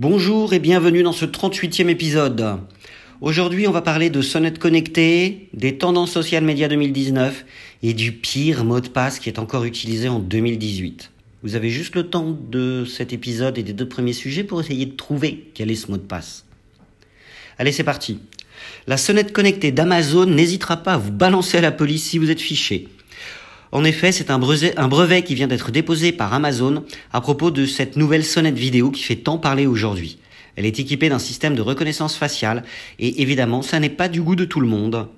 Bonjour et bienvenue dans ce 38e épisode. Aujourd'hui, on va parler de sonnettes connectées, des tendances social média 2019 et du pire mot de passe qui est encore utilisé en 2018. Vous avez juste le temps de cet épisode et des deux premiers sujets pour essayer de trouver quel est ce mot de passe. Allez, c'est parti. La sonnette connectée d'Amazon n'hésitera pas à vous balancer à la police si vous êtes fiché. En effet, c'est un brevet, qui vient d'être déposé par Amazon à propos de cette nouvelle sonnette vidéo qui fait tant parler aujourd'hui. Elle est équipée d'un système de reconnaissance faciale et évidemment, ça n'est pas du goût de tout le monde.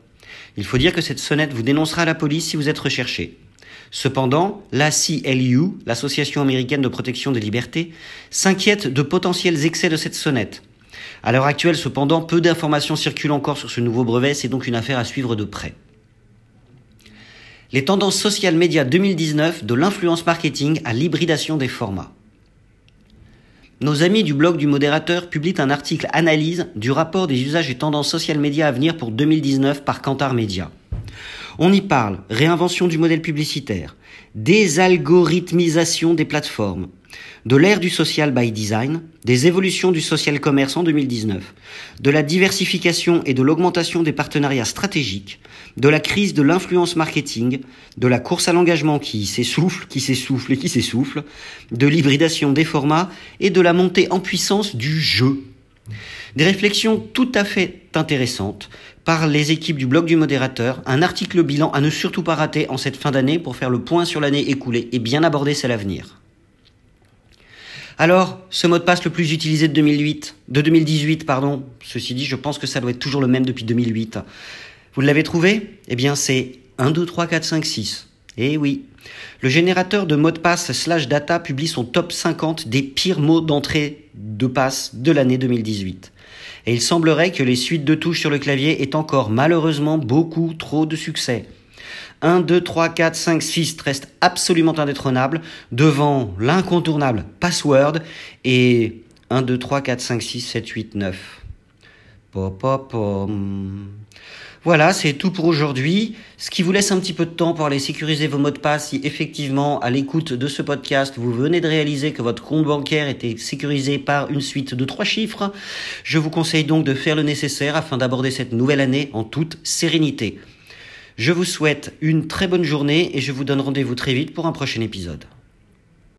Il faut dire que cette sonnette vous dénoncera à la police si vous êtes recherché. Cependant, l'ACLU, l'Association américaine de protection des libertés, s'inquiète de potentiels excès de cette sonnette. À l'heure actuelle, cependant, peu d'informations circulent encore sur ce nouveau brevet, c'est donc une affaire à suivre de près. Les tendances social médias 2019 de l'influence marketing à l'hybridation des formats. Nos amis du blog du modérateur publient un article analyse du rapport des usages et tendances social médias à venir pour 2019 par Kantar Media. On y parle réinvention du modèle publicitaire, désalgorithmisation des plateformes, de l'ère du social by design, des évolutions du social commerce en 2019, de la diversification et de l'augmentation des partenariats stratégiques, de la crise de l'influence marketing, de la course à l'engagement qui s'essouffle, qui s'essouffle et qui s'essouffle, de l'hybridation des formats et de la montée en puissance du jeu. Des réflexions tout à fait intéressantes par les équipes du blog du modérateur, un article bilan à ne surtout pas rater en cette fin d'année pour faire le point sur l'année écoulée et bien aborder celle à venir. Alors, ce mot de passe le plus utilisé de 2008, de 2018, pardon. Ceci dit, je pense que ça doit être toujours le même depuis 2008. Vous l'avez trouvé? Eh bien, c'est 1, 2, 3, 4, 5, 6. Eh oui. Le générateur de mots de passe slash data publie son top 50 des pires mots d'entrée de passe de l'année 2018. Et il semblerait que les suites de touches sur le clavier aient encore malheureusement beaucoup trop de succès. 1, 2, 3, 4, 5, 6 reste absolument indétrônable devant l'incontournable password et 1, 2, 3, 4, 5, 6, 7, 8, 9. Pop, Voilà, c'est tout pour aujourd'hui. Ce qui vous laisse un petit peu de temps pour aller sécuriser vos mots de passe si effectivement, à l'écoute de ce podcast, vous venez de réaliser que votre compte bancaire était sécurisé par une suite de trois chiffres. Je vous conseille donc de faire le nécessaire afin d'aborder cette nouvelle année en toute sérénité. Je vous souhaite une très bonne journée et je vous donne rendez-vous très vite pour un prochain épisode.